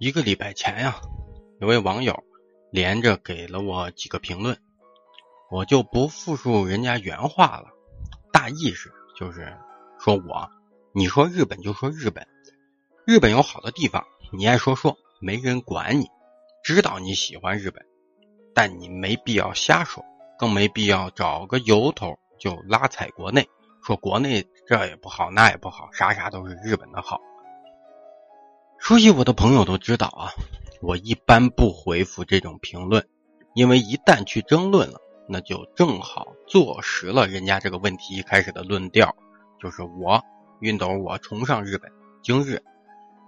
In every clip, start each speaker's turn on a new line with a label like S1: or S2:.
S1: 一个礼拜前呀，有位网友连着给了我几个评论，我就不复述人家原话了。大意是就是说我，你说日本就说日本，日本有好的地方，你爱说说，没人管你。知道你喜欢日本，但你没必要瞎说，更没必要找个由头就拉踩国内，说国内这也不好那也不好，啥啥都是日本的好。熟悉我的朋友都知道啊，我一般不回复这种评论，因为一旦去争论了，那就正好坐实了人家这个问题一开始的论调，就是我熨斗我崇尚日本，今日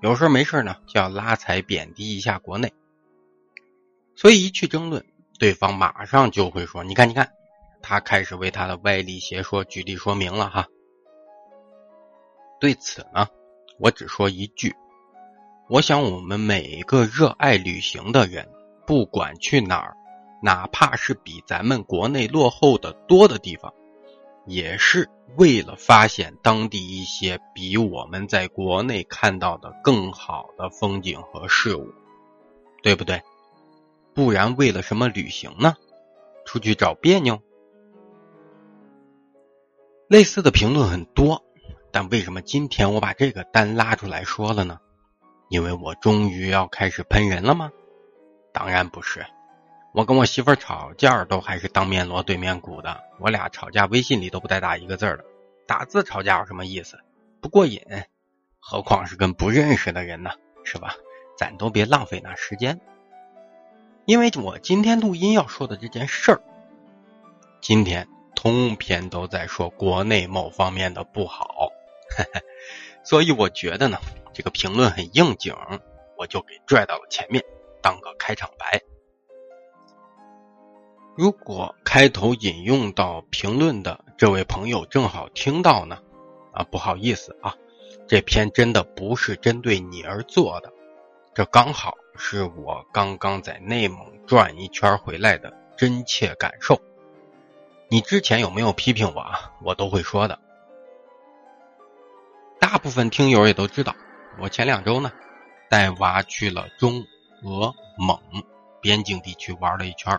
S1: 有事没事呢就要拉踩贬低一下国内，所以一去争论，对方马上就会说：“你看，你看，他开始为他的歪理邪说举例说明了哈。”对此呢，我只说一句。我想，我们每一个热爱旅行的人，不管去哪儿，哪怕是比咱们国内落后的多的地方，也是为了发现当地一些比我们在国内看到的更好的风景和事物，对不对？不然为了什么旅行呢？出去找别扭？类似的评论很多，但为什么今天我把这个单拉出来说了呢？因为我终于要开始喷人了吗？当然不是，我跟我媳妇吵架都还是当面锣对面鼓的，我俩吵架微信里都不带打一个字的，打字吵架有什么意思？不过瘾，何况是跟不认识的人呢，是吧？咱都别浪费那时间。因为我今天录音要说的这件事儿，今天通篇都在说国内某方面的不好，所以我觉得呢。这个评论很应景，我就给拽到了前面，当个开场白。如果开头引用到评论的这位朋友正好听到呢，啊，不好意思啊，这篇真的不是针对你而做的，这刚好是我刚刚在内蒙转一圈回来的真切感受。你之前有没有批评我啊？我都会说的。大部分听友也都知道。我前两周呢，带娃去了中俄蒙边境地区玩了一圈，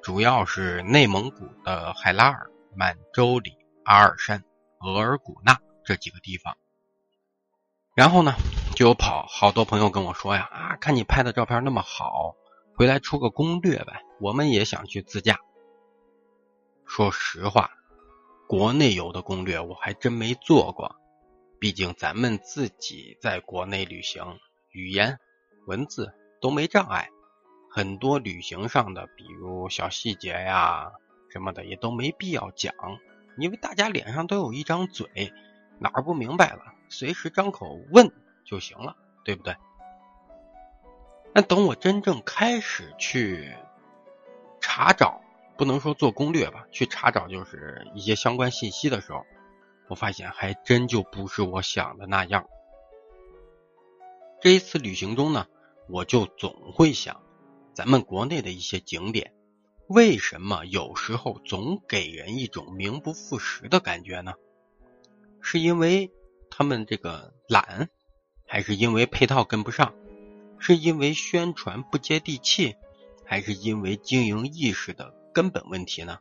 S1: 主要是内蒙古的海拉尔、满洲里、阿尔山、额尔古纳这几个地方。然后呢，就有跑好多朋友跟我说呀，啊，看你拍的照片那么好，回来出个攻略呗，我们也想去自驾。说实话，国内游的攻略我还真没做过。毕竟咱们自己在国内旅行，语言、文字都没障碍，很多旅行上的，比如小细节呀什么的，也都没必要讲，因为大家脸上都有一张嘴，哪儿不明白了，随时张口问就行了，对不对？那等我真正开始去查找，不能说做攻略吧，去查找就是一些相关信息的时候。我发现还真就不是我想的那样。这一次旅行中呢，我就总会想，咱们国内的一些景点，为什么有时候总给人一种名不副实的感觉呢？是因为他们这个懒，还是因为配套跟不上？是因为宣传不接地气，还是因为经营意识的根本问题呢？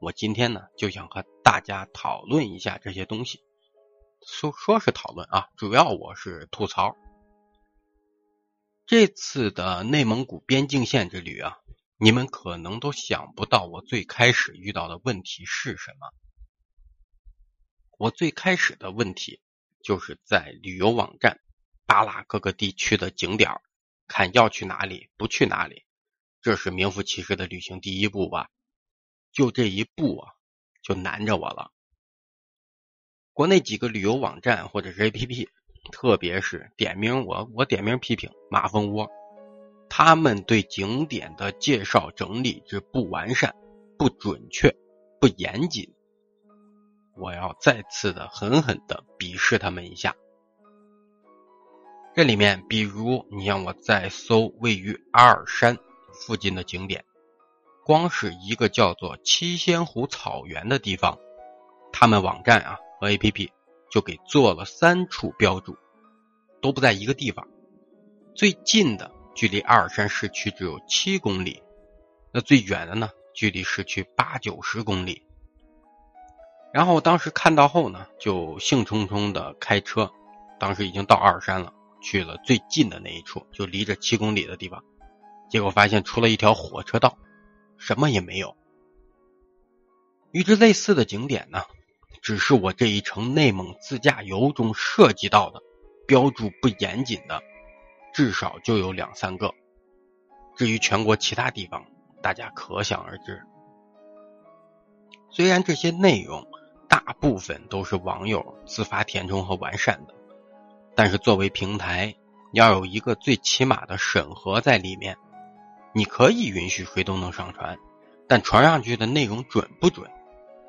S1: 我今天呢，就想和大家讨论一下这些东西。说说是讨论啊，主要我是吐槽。这次的内蒙古边境线之旅啊，你们可能都想不到我最开始遇到的问题是什么。我最开始的问题就是在旅游网站扒拉各个地区的景点，看要去哪里，不去哪里。这是名副其实的旅行第一步吧。就这一步啊，就难着我了。国内几个旅游网站或者是 APP，特别是点名我我点名批评马蜂窝，他们对景点的介绍整理之不完善、不准确、不严谨，我要再次的狠狠的鄙视他们一下。这里面，比如你让我再搜位于阿尔山附近的景点。光是一个叫做七仙湖草原的地方，他们网站啊和 APP 就给做了三处标注，都不在一个地方。最近的距离阿尔山市区只有七公里，那最远的呢，距离市区八九十公里。然后当时看到后呢，就兴冲冲的开车，当时已经到阿尔山了，去了最近的那一处，就离着七公里的地方。结果发现出了一条火车道，什么也没有。与之类似的景点呢，只是我这一程内蒙自驾游中涉及到的，标注不严谨的，至少就有两三个。至于全国其他地方，大家可想而知。虽然这些内容大部分都是网友自发填充和完善的，但是作为平台，要有一个最起码的审核在里面。你可以允许谁都能上传，但传上去的内容准不准，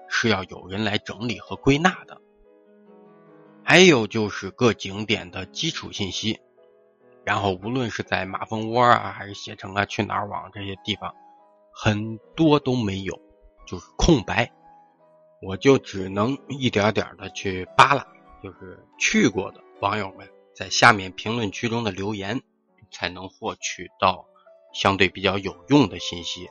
S1: 是要有人来整理和归纳的。还有就是各景点的基础信息，然后无论是在马蜂窝啊，还是携程啊、去哪儿网这些地方，很多都没有，就是空白。我就只能一点点的去扒拉，就是去过的网友们在下面评论区中的留言，才能获取到。相对比较有用的信息，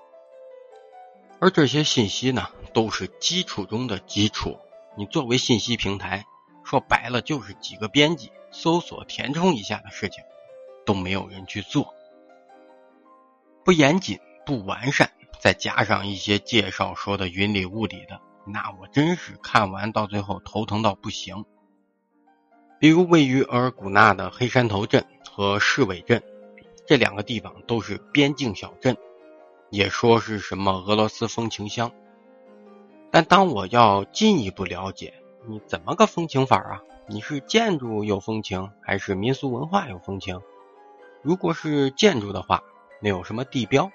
S1: 而这些信息呢，都是基础中的基础。你作为信息平台，说白了就是几个编辑搜索填充一下的事情，都没有人去做，不严谨、不完善，再加上一些介绍说的云里雾里的，那我真是看完到最后头疼到不行。比如位于额尔古纳的黑山头镇和市委镇。这两个地方都是边境小镇，也说是什么俄罗斯风情乡。但当我要进一步了解，你怎么个风情法啊？你是建筑有风情，还是民俗文化有风情？如果是建筑的话，那有什么地标？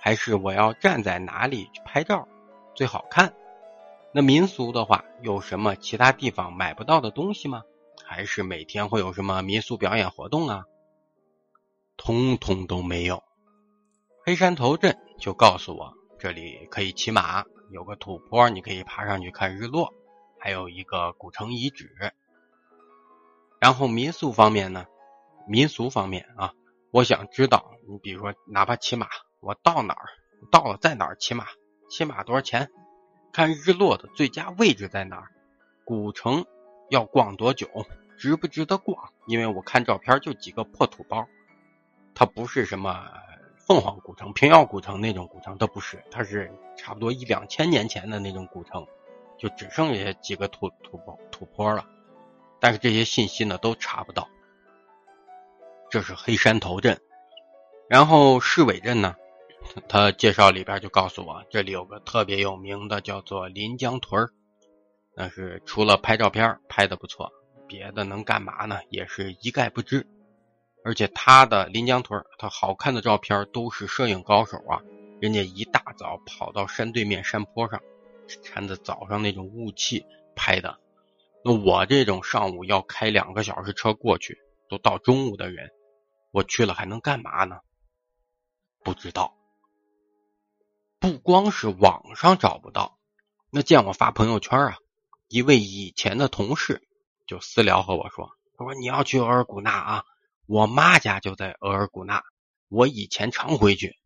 S1: 还是我要站在哪里去拍照最好看？那民俗的话，有什么其他地方买不到的东西吗？还是每天会有什么民俗表演活动啊？通通都没有。黑山头镇就告诉我，这里可以骑马，有个土坡，你可以爬上去看日落，还有一个古城遗址。然后民宿方面呢，民俗方面啊，我想知道，你比如说，哪怕骑马，我到哪儿，到了在哪儿骑马，骑马多少钱？看日落的最佳位置在哪儿？古城要逛多久？值不值得逛？因为我看照片就几个破土包。它不是什么凤凰古城、平遥古城那种古城，它不是，它是差不多一两千年前的那种古城，就只剩下几个土土坡土坡了。但是这些信息呢都查不到。这是黑山头镇，然后市委镇呢，他介绍里边就告诉我，这里有个特别有名的叫做临江屯那是除了拍照片拍的不错，别的能干嘛呢？也是一概不知。而且他的临江屯，他好看的照片都是摄影高手啊，人家一大早跑到山对面山坡上，趁着早上那种雾气拍的。那我这种上午要开两个小时车过去，都到中午的人，我去了还能干嘛呢？不知道。不光是网上找不到，那见我发朋友圈啊，一位以前的同事就私聊和我说：“他说你要去额尔古纳啊。”我妈家就在额尔古纳，我以前常回去。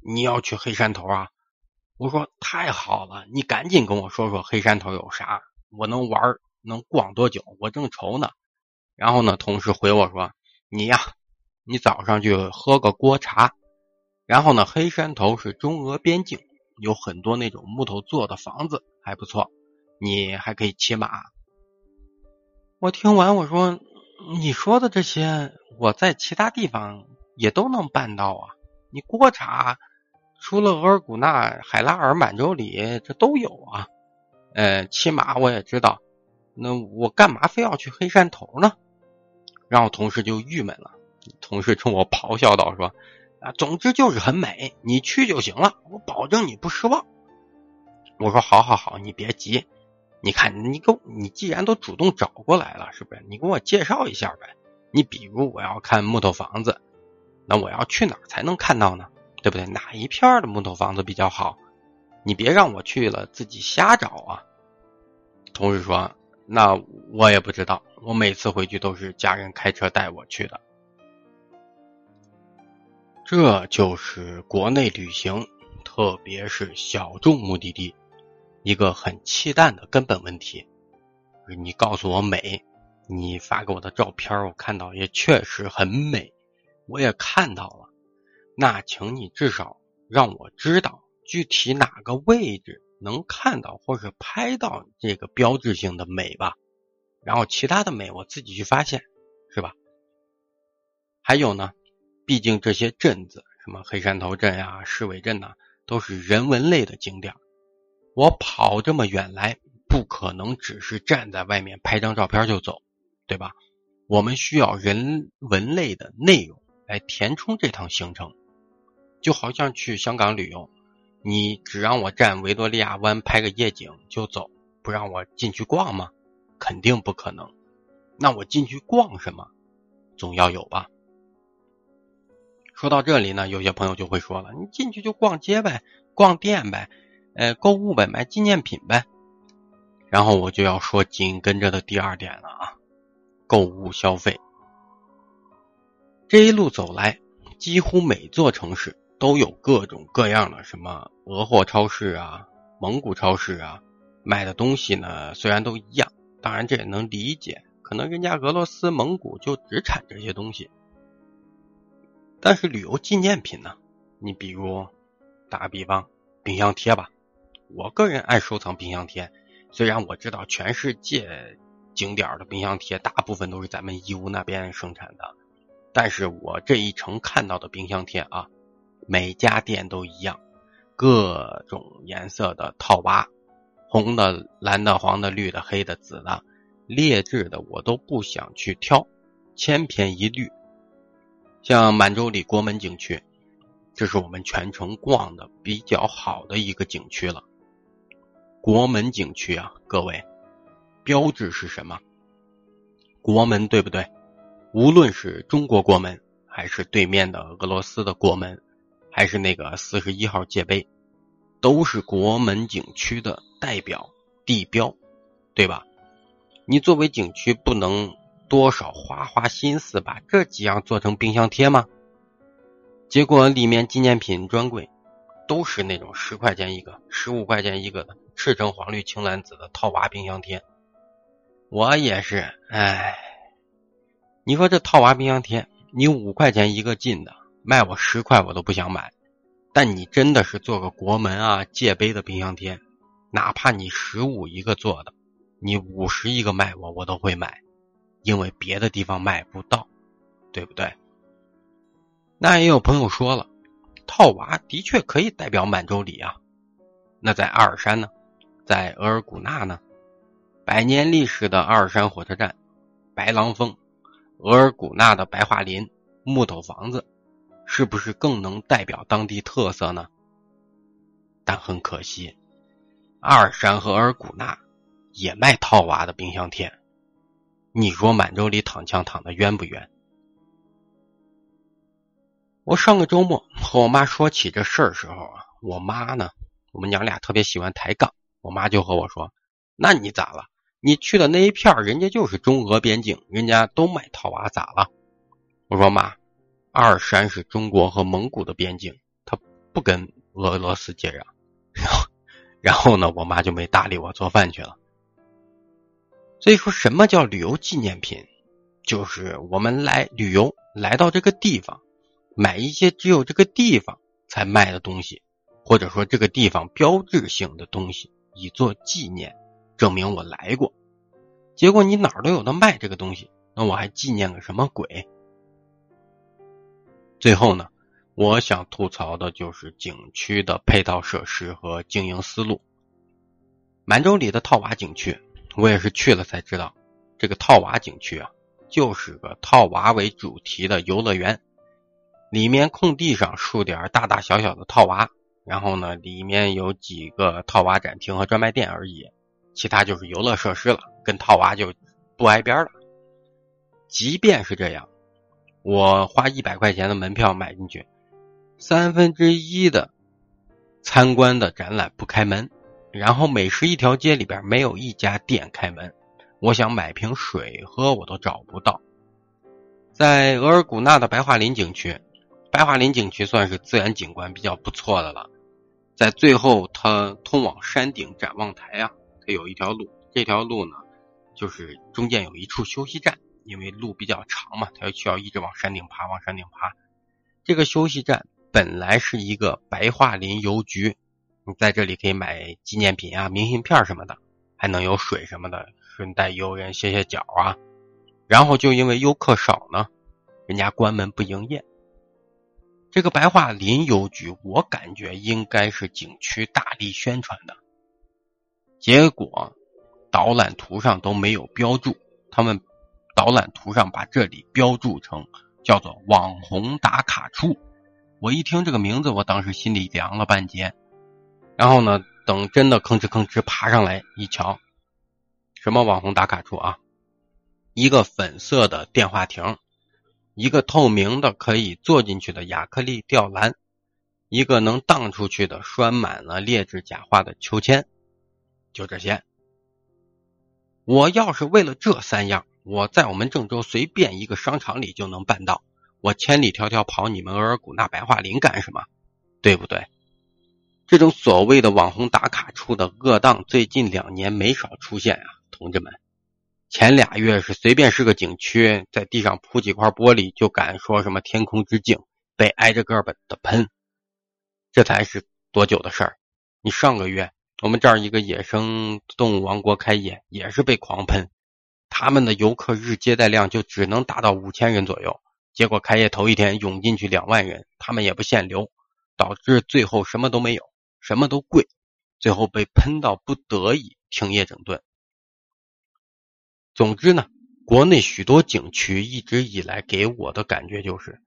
S1: 你要去黑山头啊？我说太好了，你赶紧跟我说说黑山头有啥，我能玩能逛多久？我正愁呢。然后呢，同事回我说：“你呀，你早上去喝个锅茶。然后呢，黑山头是中俄边境，有很多那种木头做的房子，还不错。你还可以骑马。”我听完我说：“你说的这些。”我在其他地方也都能办到啊！你锅茶除了额尔古纳、海拉尔、满洲里，这都有啊。呃，骑马我也知道，那我干嘛非要去黑山头呢？然后同事就郁闷了，同事冲我咆哮道：“说啊，总之就是很美，你去就行了，我保证你不失望。”我说：“好好好，你别急，你看你给我你既然都主动找过来了，是不是？你给我介绍一下呗。”你比如我要看木头房子，那我要去哪儿才能看到呢？对不对？哪一片的木头房子比较好？你别让我去了自己瞎找啊！同事说：“那我也不知道，我每次回去都是家人开车带我去的。”这就是国内旅行，特别是小众目的地，一个很气淡的根本问题。你告诉我美，你发给我的照片，我看到也确实很美，我也看到了。那请你至少让我知道具体哪个位置能看到或是拍到这个标志性的美吧。然后其他的美我自己去发现，是吧？还有呢，毕竟这些镇子，什么黑山头镇呀、市委镇呐，都是人文类的景点。我跑这么远来，不可能只是站在外面拍张照片就走，对吧？我们需要人文类的内容来填充这趟行程。就好像去香港旅游，你只让我站维多利亚湾拍个夜景就走，不让我进去逛吗？肯定不可能。那我进去逛什么？总要有吧。说到这里呢，有些朋友就会说了：“你进去就逛街呗，逛店呗，呃，购物呗，买纪念品呗。”然后我就要说紧跟着的第二点了啊，购物消费。这一路走来，几乎每座城市都有各种各样的什么俄货超市啊、蒙古超市啊，卖的东西呢虽然都一样，当然这也能理解，可能人家俄罗斯、蒙古就只产这些东西。但是旅游纪念品呢？你比如打个比方，冰箱贴吧。我个人爱收藏冰箱贴，虽然我知道全世界景点的冰箱贴大部分都是咱们义乌那边生产的，但是我这一程看到的冰箱贴啊，每家店都一样，各种颜色的套娃，红的、蓝的、黄的、绿的、黑的、紫的，劣质的我都不想去挑，千篇一律。像满洲里国门景区，这是我们全程逛的比较好的一个景区了。国门景区啊，各位，标志是什么？国门对不对？无论是中国国门，还是对面的俄罗斯的国门，还是那个四十一号界碑，都是国门景区的代表地标，对吧？你作为景区不能。多少花花心思把这几样做成冰箱贴吗？结果里面纪念品专柜都是那种十块钱一个、十五块钱一个的赤橙黄绿青蓝紫的套娃冰箱贴。我也是，哎，你说这套娃冰箱贴，你五块钱一个进的，卖我十块我都不想买。但你真的是做个国门啊界碑的冰箱贴，哪怕你十五一个做的，你五十一个卖我，我都会买。因为别的地方买不到，对不对？那也有朋友说了，套娃的确可以代表满洲里啊。那在阿尔山呢？在额尔古纳呢？百年历史的阿尔山火车站、白狼峰、额尔古纳的白桦林、木头房子，是不是更能代表当地特色呢？但很可惜，阿尔山和额尔古纳也卖套娃的冰箱贴。你说满洲里躺枪躺的冤不冤？我上个周末和我妈说起这事儿时候啊，我妈呢，我们娘俩特别喜欢抬杠。我妈就和我说：“那你咋了？你去的那一片人家就是中俄边境，人家都买套娃，咋了？”我说：“妈，阿尔山是中国和蒙古的边境，它不跟俄罗斯接壤。”然后，然后呢，我妈就没搭理我，做饭去了。所以说什么叫旅游纪念品？就是我们来旅游，来到这个地方，买一些只有这个地方才卖的东西，或者说这个地方标志性的东西，以作纪念，证明我来过。结果你哪儿都有的卖这个东西，那我还纪念个什么鬼？最后呢，我想吐槽的就是景区的配套设施和经营思路。满洲里的套娃景区。我也是去了才知道，这个套娃景区啊，就是个套娃为主题的游乐园。里面空地上竖点大大小小的套娃，然后呢，里面有几个套娃展厅和专卖店而已，其他就是游乐设施了，跟套娃就不挨边了。即便是这样，我花一百块钱的门票买进去，三分之一的参观的展览不开门。然后美食一条街里边没有一家店开门，我想买瓶水喝我都找不到。在额尔古纳的白桦林景区，白桦林景区算是自然景观比较不错的了。在最后，它通往山顶展望台啊，它有一条路，这条路呢，就是中间有一处休息站，因为路比较长嘛，它需要一直往山顶爬，往山顶爬。这个休息站本来是一个白桦林邮局，你在这里可以买纪念品啊、明信片什么的，还能有水什么的，顺带游人歇歇脚啊。然后就因为游客少呢，人家关门不营业。这个白桦林邮局，我感觉应该是景区大力宣传的，结果导览图上都没有标注。他们导览图上把这里标注成叫做“网红打卡处”。我一听这个名字，我当时心里凉了半截。然后呢，等真的吭哧吭哧爬上来一瞧，什么网红打卡处啊？一个粉色的电话亭。一个透明的可以坐进去的亚克力吊篮，一个能荡出去的拴满了劣质假花的秋千，就这些。我要是为了这三样，我在我们郑州随便一个商场里就能办到。我千里迢迢跑你们额尔古纳白桦林干什么？对不对？这种所谓的网红打卡处的恶当，最近两年没少出现啊，同志们。前俩月是随便是个景区，在地上铺几块玻璃就敢说什么天空之镜，被挨着个的喷，这才是多久的事儿？你上个月我们这儿一个野生动物王国开业也是被狂喷，他们的游客日接待量就只能达到五千人左右，结果开业头一天涌进去两万人，他们也不限流，导致最后什么都没有，什么都贵，最后被喷到不得已停业整顿。总之呢，国内许多景区一直以来给我的感觉就是，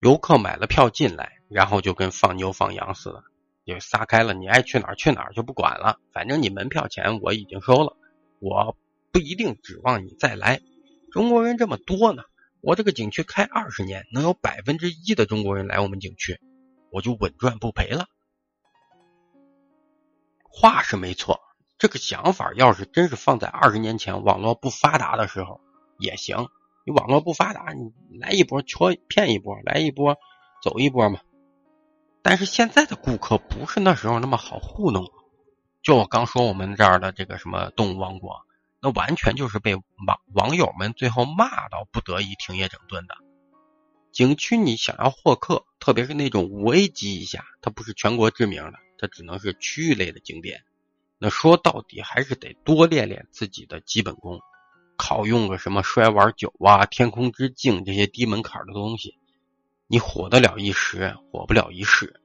S1: 游客买了票进来，然后就跟放牛放羊似的，就撒开了，你爱去哪儿去哪儿就不管了，反正你门票钱我已经收了，我不一定指望你再来。中国人这么多呢，我这个景区开二十年，能有百分之一的中国人来我们景区，我就稳赚不赔了。话是没错。这个想法要是真是放在二十年前网络不发达的时候也行。你网络不发达，你来一波戳骗一波，来一波走一波嘛。但是现在的顾客不是那时候那么好糊弄。就我刚说我们这儿的这个什么动物王国，那完全就是被网网友们最后骂到不得已停业整顿的。景区你想要获客，特别是那种五 A 级以下，它不是全国知名的，它只能是区域类的景点。那说到底还是得多练练自己的基本功，考用个什么摔碗酒啊、天空之镜这些低门槛的东西，你火得了一时，火不了一世。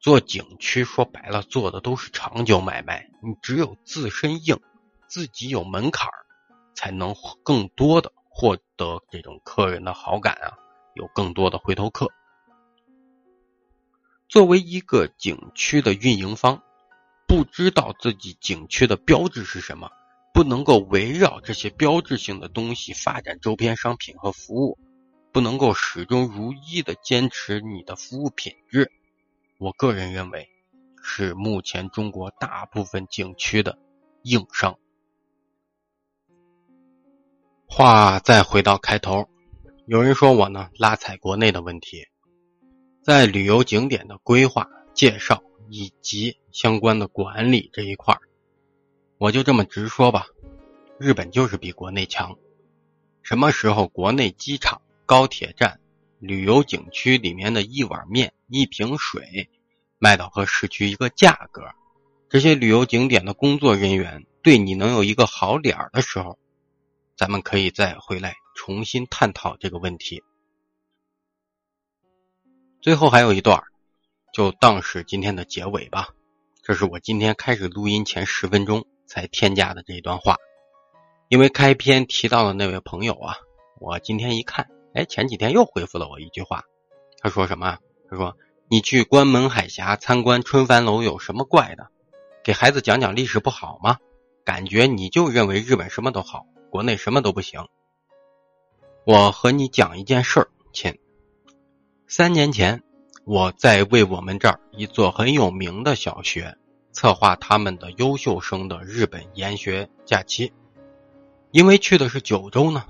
S1: 做景区说白了，做的都是长久买卖，你只有自身硬，自己有门槛才能更多的获得这种客人的好感啊，有更多的回头客。作为一个景区的运营方。不知道自己景区的标志是什么，不能够围绕这些标志性的东西发展周边商品和服务，不能够始终如一的坚持你的服务品质，我个人认为是目前中国大部分景区的硬伤。话再回到开头，有人说我呢拉踩国内的问题，在旅游景点的规划介绍。以及相关的管理这一块我就这么直说吧，日本就是比国内强。什么时候国内机场、高铁站、旅游景区里面的一碗面、一瓶水卖到和市区一个价格，这些旅游景点的工作人员对你能有一个好脸的时候，咱们可以再回来重新探讨这个问题。最后还有一段。就当是今天的结尾吧，这是我今天开始录音前十分钟才添加的这一段话。因为开篇提到的那位朋友啊，我今天一看，哎，前几天又回复了我一句话，他说什么？他说你去关门海峡参观春帆楼有什么怪的？给孩子讲讲历史不好吗？感觉你就认为日本什么都好，国内什么都不行。我和你讲一件事儿，亲，三年前。我在为我们这儿一座很有名的小学策划他们的优秀生的日本研学假期，因为去的是九州呢，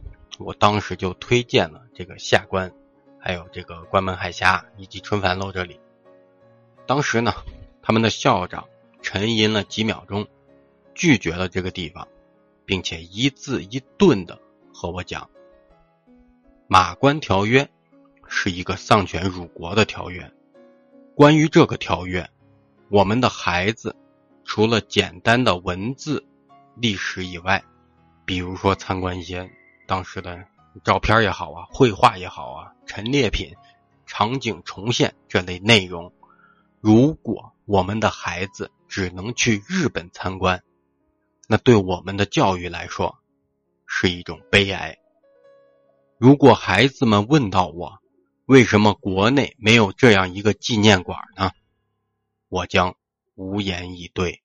S1: 我当时就推荐了这个下关还有这个关门海峡以及春帆楼这里。当时呢，他们的校长沉吟了几秒钟，拒绝了这个地方，并且一字一顿的和我讲：“马关条约是一个丧权辱国的条约。关于这个条约，我们的孩子除了简单的文字历史以外，比如说参观一些当时的照片也好啊，绘画也好啊，陈列品、场景重现这类内容，如果我们的孩子只能去日本参观，那对我们的教育来说是一种悲哀。如果孩子们问到我，为什么国内没有这样一个纪念馆呢？我将无言以对。